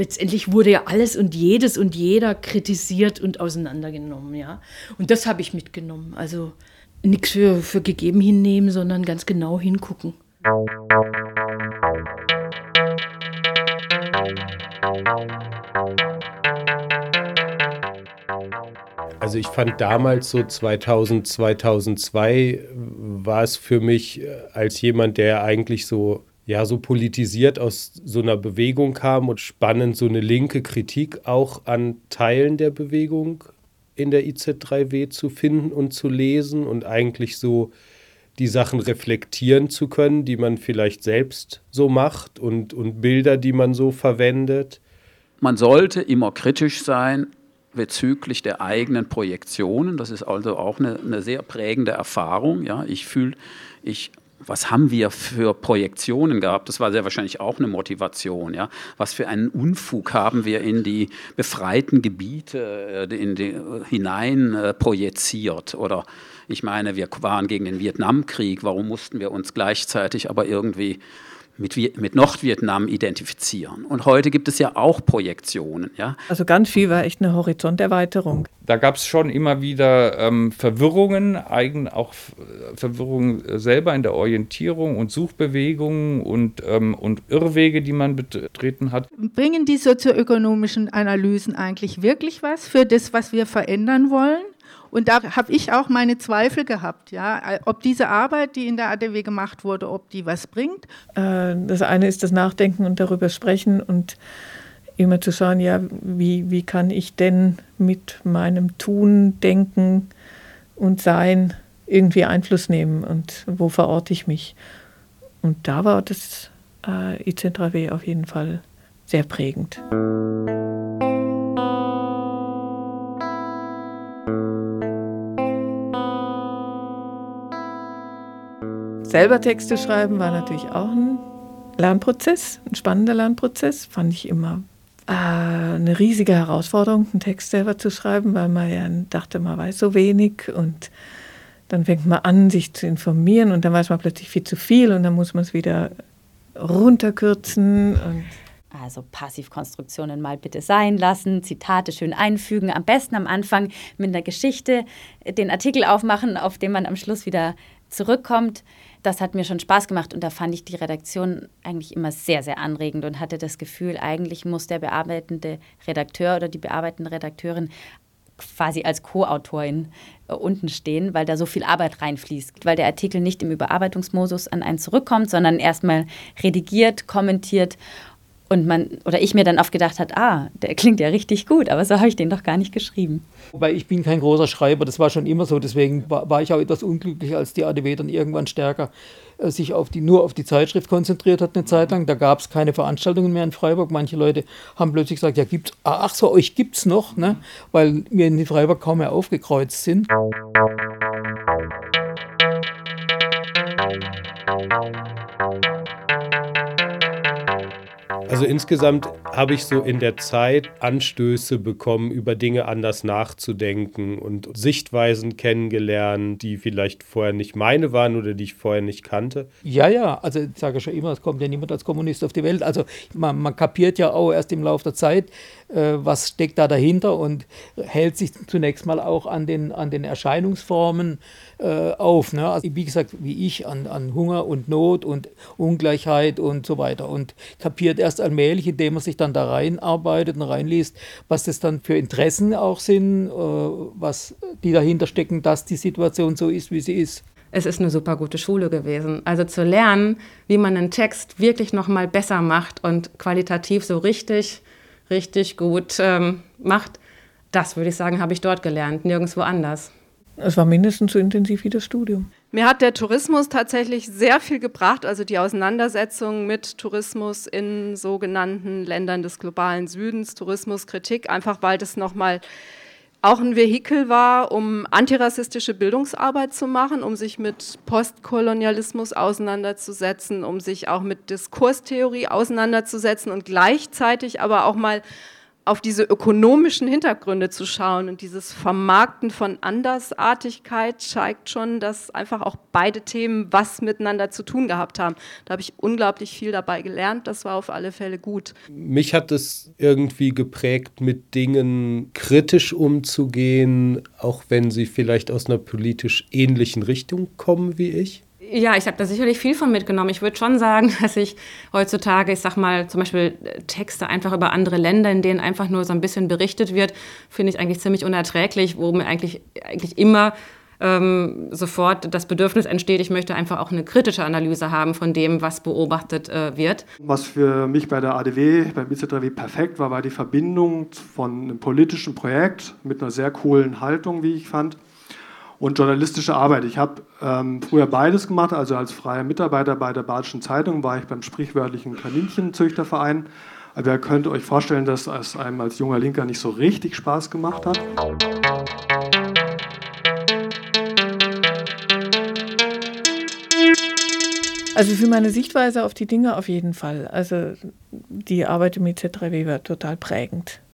letztendlich wurde ja alles und jedes und jeder kritisiert und auseinandergenommen, ja. Und das habe ich mitgenommen. Also nichts für, für gegeben hinnehmen, sondern ganz genau hingucken. Also ich fand damals so 2000, 2002 war es für mich äh, als jemand, der eigentlich so ja so politisiert aus so einer Bewegung kam und spannend so eine linke Kritik auch an Teilen der Bewegung in der IZ3W zu finden und zu lesen und eigentlich so die Sachen reflektieren zu können, die man vielleicht selbst so macht und, und Bilder, die man so verwendet. Man sollte immer kritisch sein bezüglich der eigenen Projektionen. Das ist also auch eine, eine sehr prägende Erfahrung. Ja, ich fühle, ich was haben wir für Projektionen gehabt? Das war sehr wahrscheinlich auch eine Motivation. Ja? Was für einen Unfug haben wir in die befreiten Gebiete äh, in die, äh, hinein äh, projiziert? Oder ich meine, wir waren gegen den Vietnamkrieg. Warum mussten wir uns gleichzeitig aber irgendwie mit, mit Nordvietnam identifizieren. Und heute gibt es ja auch Projektionen. Ja? Also ganz viel war echt eine Horizonterweiterung. Da gab es schon immer wieder ähm, Verwirrungen, eigen, auch Verwirrungen selber in der Orientierung und Suchbewegungen und, ähm, und Irrwege, die man betreten hat. Bringen die sozioökonomischen Analysen eigentlich wirklich was für das, was wir verändern wollen? Und da habe ich auch meine Zweifel gehabt, ja, ob diese Arbeit, die in der ADW gemacht wurde, ob die was bringt. Äh, das eine ist das Nachdenken und darüber sprechen und immer zu schauen, ja, wie, wie kann ich denn mit meinem Tun, Denken und Sein irgendwie Einfluss nehmen und wo verorte ich mich. Und da war das äh, IC3W auf jeden Fall sehr prägend. Selber Texte schreiben war natürlich auch ein Lernprozess, ein spannender Lernprozess. Fand ich immer äh, eine riesige Herausforderung, einen Text selber zu schreiben, weil man ja dachte, man weiß so wenig und dann fängt man an, sich zu informieren und dann weiß man plötzlich viel zu viel und dann muss man es wieder runterkürzen. also Passivkonstruktionen mal bitte sein lassen, Zitate schön einfügen, am besten am Anfang mit einer Geschichte den Artikel aufmachen, auf den man am Schluss wieder zurückkommt. Das hat mir schon Spaß gemacht und da fand ich die Redaktion eigentlich immer sehr, sehr anregend und hatte das Gefühl, eigentlich muss der bearbeitende Redakteur oder die bearbeitende Redakteurin quasi als Co-Autorin äh, unten stehen, weil da so viel Arbeit reinfließt, weil der Artikel nicht im Überarbeitungsmodus an einen zurückkommt, sondern erstmal redigiert, kommentiert und man oder ich mir dann oft gedacht hat, ah, der klingt ja richtig gut, aber so habe ich den doch gar nicht geschrieben. Wobei ich bin kein großer Schreiber, das war schon immer so, deswegen war, war ich auch etwas unglücklich, als die ADW dann irgendwann stärker äh, sich auf die, nur auf die Zeitschrift konzentriert hat eine Zeit lang. Da gab es keine Veranstaltungen mehr in Freiburg. Manche Leute haben plötzlich gesagt, ja gibt's, ach so, euch gibt's noch, ne? weil wir in Freiburg kaum mehr aufgekreuzt sind. Also insgesamt habe ich so in der Zeit Anstöße bekommen, über Dinge anders nachzudenken und Sichtweisen kennengelernt, die vielleicht vorher nicht meine waren oder die ich vorher nicht kannte. Ja, ja, also ich sage schon immer, es kommt ja niemand als Kommunist auf die Welt. Also man, man kapiert ja auch erst im Laufe der Zeit, äh, was steckt da dahinter und hält sich zunächst mal auch an den, an den Erscheinungsformen äh, auf. Ne? Also wie gesagt, wie ich, an, an Hunger und Not und Ungleichheit und so weiter. Und kapiert erst allmählich, indem man sich dann da reinarbeitet und reinliest, was das dann für Interessen auch sind, äh, was die dahinter stecken, dass die Situation so ist, wie sie ist. Es ist eine super gute Schule gewesen. Also zu lernen, wie man einen Text wirklich noch mal besser macht und qualitativ so richtig, richtig gut ähm, macht, das würde ich sagen, habe ich dort gelernt, nirgendwo anders. Es war mindestens so intensiv wie das Studium. Mir hat der Tourismus tatsächlich sehr viel gebracht, also die Auseinandersetzung mit Tourismus in sogenannten Ländern des globalen Südens, Tourismuskritik, einfach weil das nochmal auch ein Vehikel war, um antirassistische Bildungsarbeit zu machen, um sich mit Postkolonialismus auseinanderzusetzen, um sich auch mit Diskurstheorie auseinanderzusetzen und gleichzeitig aber auch mal auf diese ökonomischen Hintergründe zu schauen und dieses Vermarkten von Andersartigkeit zeigt schon, dass einfach auch beide Themen was miteinander zu tun gehabt haben. Da habe ich unglaublich viel dabei gelernt. Das war auf alle Fälle gut. Mich hat es irgendwie geprägt, mit Dingen kritisch umzugehen, auch wenn sie vielleicht aus einer politisch ähnlichen Richtung kommen wie ich. Ja, ich habe da sicherlich viel von mitgenommen. Ich würde schon sagen, dass ich heutzutage, ich sag mal, zum Beispiel äh, Texte einfach über andere Länder, in denen einfach nur so ein bisschen berichtet wird, finde ich eigentlich ziemlich unerträglich, wo mir eigentlich, eigentlich immer ähm, sofort das Bedürfnis entsteht, ich möchte einfach auch eine kritische Analyse haben von dem, was beobachtet äh, wird. Was für mich bei der ADW, beim IZ3W perfekt war, war die Verbindung von einem politischen Projekt mit einer sehr coolen Haltung, wie ich fand und journalistische Arbeit. Ich habe ähm, früher beides gemacht, also als freier Mitarbeiter bei der Badischen Zeitung war ich beim sprichwörtlichen Kaninchenzüchterverein. Aber ihr könnt euch vorstellen, dass es einem als junger Linker nicht so richtig Spaß gemacht hat. Also für meine Sichtweise auf die Dinge auf jeden Fall. Also die Arbeit im EZ3W war total prägend.